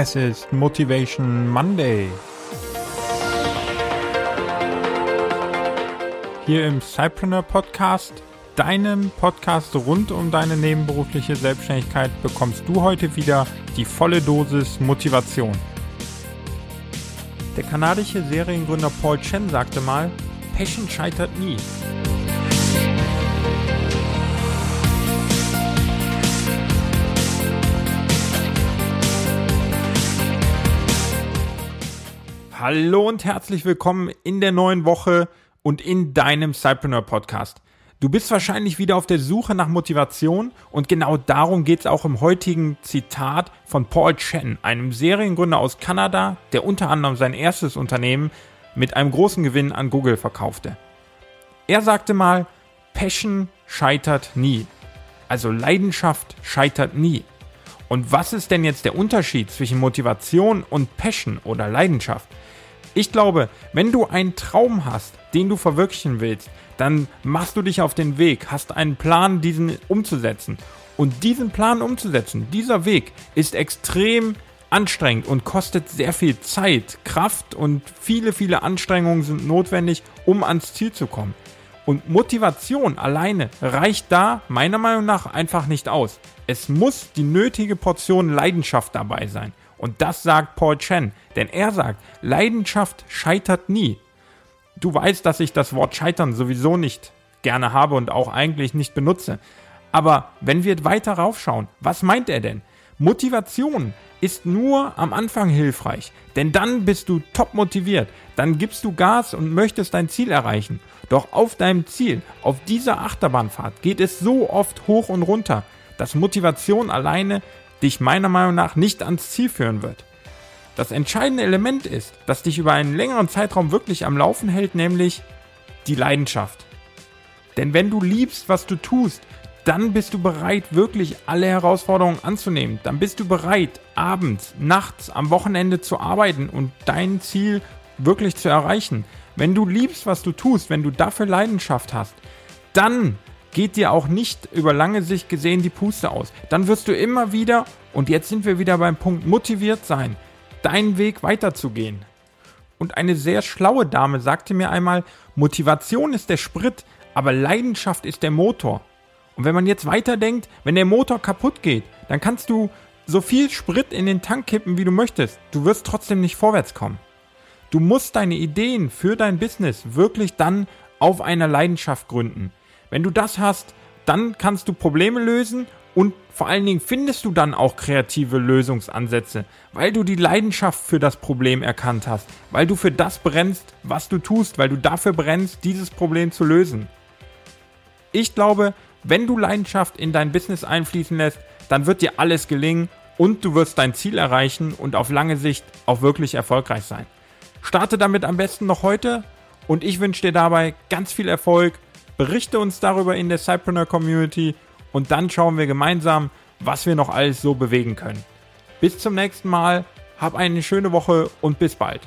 Es ist Motivation Monday. Hier im Cypreneur Podcast, deinem Podcast rund um deine nebenberufliche Selbstständigkeit, bekommst du heute wieder die volle Dosis Motivation. Der kanadische Seriengründer Paul Chen sagte mal, Passion scheitert nie. Hallo und herzlich willkommen in der neuen Woche und in deinem Cypreneur Podcast. Du bist wahrscheinlich wieder auf der Suche nach Motivation und genau darum geht es auch im heutigen Zitat von Paul Chen, einem Seriengründer aus Kanada, der unter anderem sein erstes Unternehmen mit einem großen Gewinn an Google verkaufte. Er sagte mal, Passion scheitert nie. Also Leidenschaft scheitert nie. Und was ist denn jetzt der Unterschied zwischen Motivation und Passion oder Leidenschaft? Ich glaube, wenn du einen Traum hast, den du verwirklichen willst, dann machst du dich auf den Weg, hast einen Plan, diesen umzusetzen. Und diesen Plan umzusetzen, dieser Weg ist extrem anstrengend und kostet sehr viel Zeit, Kraft und viele, viele Anstrengungen sind notwendig, um ans Ziel zu kommen. Und Motivation alleine reicht da meiner Meinung nach einfach nicht aus. Es muss die nötige Portion Leidenschaft dabei sein. Und das sagt Paul Chen, denn er sagt, Leidenschaft scheitert nie. Du weißt, dass ich das Wort scheitern sowieso nicht gerne habe und auch eigentlich nicht benutze. Aber wenn wir weiter raufschauen, was meint er denn? Motivation ist nur am Anfang hilfreich, denn dann bist du top motiviert, dann gibst du Gas und möchtest dein Ziel erreichen. Doch auf deinem Ziel, auf dieser Achterbahnfahrt geht es so oft hoch und runter, dass Motivation alleine dich meiner Meinung nach nicht ans Ziel führen wird. Das entscheidende Element ist, das dich über einen längeren Zeitraum wirklich am Laufen hält, nämlich die Leidenschaft. Denn wenn du liebst, was du tust, dann bist du bereit, wirklich alle Herausforderungen anzunehmen. Dann bist du bereit, abends, nachts, am Wochenende zu arbeiten und dein Ziel wirklich zu erreichen. Wenn du liebst, was du tust, wenn du dafür Leidenschaft hast, dann geht dir auch nicht über lange Sicht gesehen die Puste aus. Dann wirst du immer wieder, und jetzt sind wir wieder beim Punkt motiviert sein, deinen Weg weiterzugehen. Und eine sehr schlaue Dame sagte mir einmal, Motivation ist der Sprit, aber Leidenschaft ist der Motor. Und wenn man jetzt weiterdenkt, wenn der Motor kaputt geht, dann kannst du so viel Sprit in den Tank kippen, wie du möchtest. Du wirst trotzdem nicht vorwärts kommen. Du musst deine Ideen für dein Business wirklich dann auf einer Leidenschaft gründen. Wenn du das hast, dann kannst du Probleme lösen und vor allen Dingen findest du dann auch kreative Lösungsansätze, weil du die Leidenschaft für das Problem erkannt hast, weil du für das brennst, was du tust, weil du dafür brennst, dieses Problem zu lösen. Ich glaube, wenn du Leidenschaft in dein Business einfließen lässt, dann wird dir alles gelingen und du wirst dein Ziel erreichen und auf lange Sicht auch wirklich erfolgreich sein. Starte damit am besten noch heute und ich wünsche dir dabei ganz viel Erfolg Berichte uns darüber in der Cypreneur Community und dann schauen wir gemeinsam, was wir noch alles so bewegen können. Bis zum nächsten Mal, hab eine schöne Woche und bis bald.